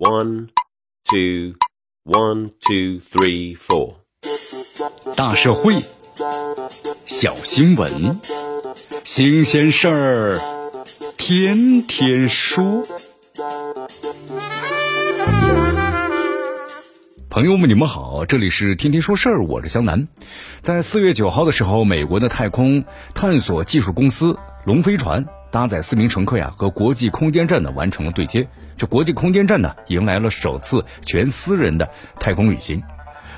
One, two, one, two, three, four。大社会，小新闻，新鲜事儿，天天说。朋友们，你们好，这里是天天说事儿，我是江南。在四月九号的时候，美国的太空探索技术公司龙飞船搭载四名乘客呀，和国际空间站呢完成了对接。这国际空间站呢，迎来了首次全私人的太空旅行。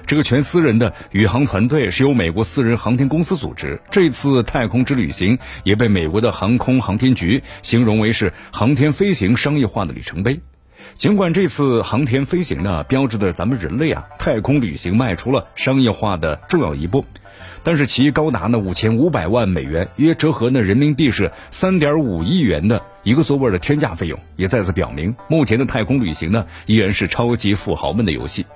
这个全私人的宇航团队是由美国私人航天公司组织。这次太空之旅行也被美国的航空航天局形容为是航天飞行商业化的里程碑。尽管这次航天飞行呢，标志着咱们人类啊太空旅行迈出了商业化的重要一步，但是其高达呢五千五百万美元，约折合呢人民币是三点五亿元的一个座位的天价费用，也再次表明，目前的太空旅行呢依然是超级富豪们的游戏。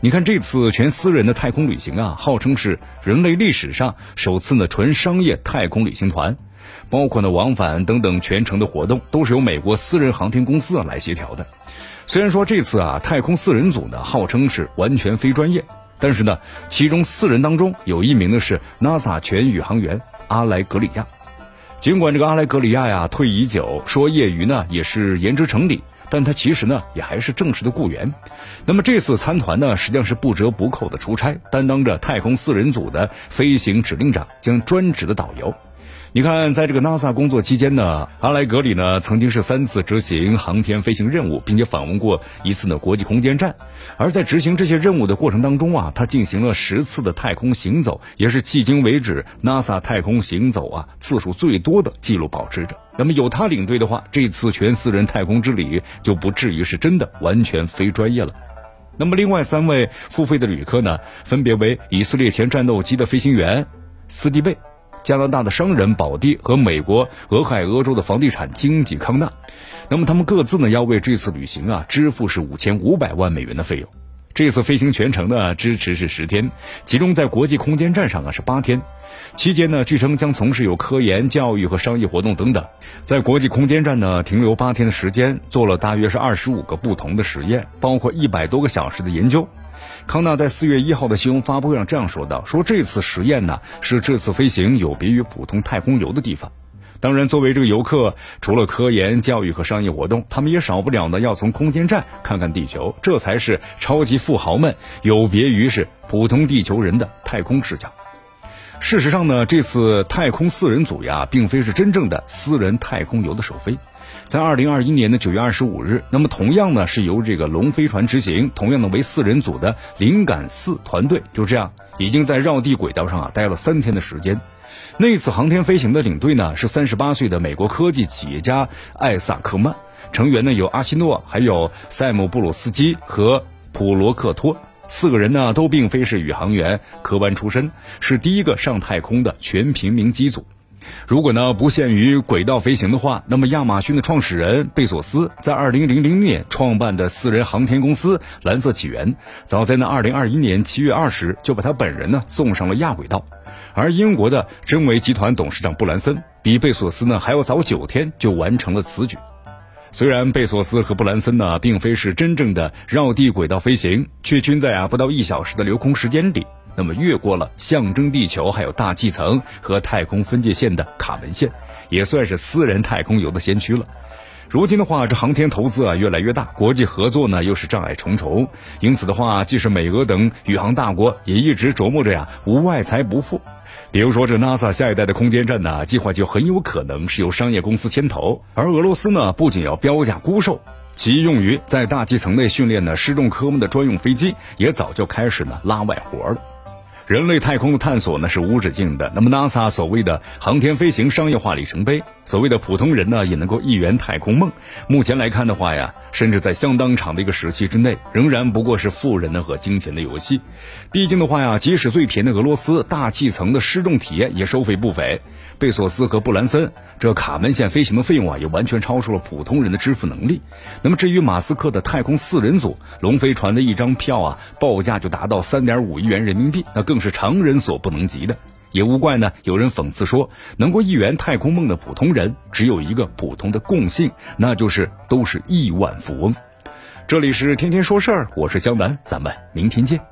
你看这次全私人的太空旅行啊，号称是人类历史上首次呢纯商业太空旅行团，包括呢往返等等全程的活动都是由美国私人航天公司啊来协调的。虽然说这次啊太空四人组呢号称是完全非专业，但是呢其中四人当中有一名呢是 NASA 全宇航员阿莱格里亚。尽管这个阿莱格里亚呀退役已久，说业余呢也是言之成理，但他其实呢也还是正式的雇员。那么这次参团呢实际上是不折不扣的出差，担当着太空四人组的飞行指令长将专职的导游。你看，在这个 NASA 工作期间呢，阿莱格里呢曾经是三次执行航天飞行任务，并且访问过一次呢国际空间站。而在执行这些任务的过程当中啊，他进行了十次的太空行走，也是迄今为止 NASA 太空行走啊次数最多的记录保持者。那么有他领队的话，这次全私人太空之旅就不至于是真的完全非专业了。那么另外三位付费的旅客呢，分别为以色列前战斗机的飞行员斯蒂贝。加拿大的商人保蒂和美国俄亥俄州的房地产经纪康纳，那么他们各自呢要为这次旅行啊支付是五千五百万美元的费用。这次飞行全程呢支持是十天，其中在国际空间站上啊是八天，期间呢据称将从事有科研、教育和商业活动等等。在国际空间站呢停留八天的时间，做了大约是二十五个不同的实验，包括一百多个小时的研究。康纳在四月一号的新闻发布会上这样说道：“说这次实验呢，是这次飞行有别于普通太空游的地方。当然，作为这个游客，除了科研、教育和商业活动，他们也少不了呢，要从空间站看看地球。这才是超级富豪们有别于是普通地球人的太空视角。事实上呢，这次太空四人组呀，并非是真正的私人太空游的首飞。”在二零二一年的九月二十五日，那么同样呢是由这个龙飞船执行，同样的为四人组的灵感四团队，就这样已经在绕地轨道上啊待了三天的时间。那次航天飞行的领队呢是三十八岁的美国科技企业家艾萨克曼，成员呢有阿西诺，还有塞姆布鲁斯基和普罗克托，四个人呢都并非是宇航员科班出身，是第一个上太空的全平民机组。如果呢不限于轨道飞行的话，那么亚马逊的创始人贝索斯在二零零零年创办的私人航天公司蓝色起源，早在那二零二一年七月二十就把他本人呢送上了亚轨道。而英国的真维集团董事长布兰森比贝索斯呢还要早九天就完成了此举。虽然贝索斯和布兰森呢并非是真正的绕地轨道飞行，却均在啊不到一小时的留空时间里。那么越过了象征地球还有大气层和太空分界线的卡门线，也算是私人太空游的先驱了。如今的话，这航天投资啊越来越大，国际合作呢又是障碍重重，因此的话，即使美俄等宇航大国也一直琢磨着呀，无外财不富。比如说这 NASA 下一代的空间站呢，计划就很有可能是由商业公司牵头，而俄罗斯呢不仅要标价估售，其用于在大气层内训练的失重科目的专用飞机，也早就开始呢拉外活了。人类太空的探索呢是无止境的。那么 NASA 所谓的航天飞行商业化里程碑，所谓的普通人呢也能够一圆太空梦。目前来看的话呀，甚至在相当长的一个时期之内，仍然不过是富人呢和金钱的游戏。毕竟的话呀，即使最便宜的俄罗斯大气层的失重体验也收费不菲。贝索斯和布兰森这卡门线飞行的费用啊，也完全超出了普通人的支付能力。那么至于马斯克的太空四人组龙飞船的一张票啊，报价就达到三点五亿元人民币，那更是常人所不能及的。也无怪呢，有人讽刺说，能够一圆太空梦的普通人只有一个普通的共性，那就是都是亿万富翁。这里是天天说事儿，我是江南，咱们明天见。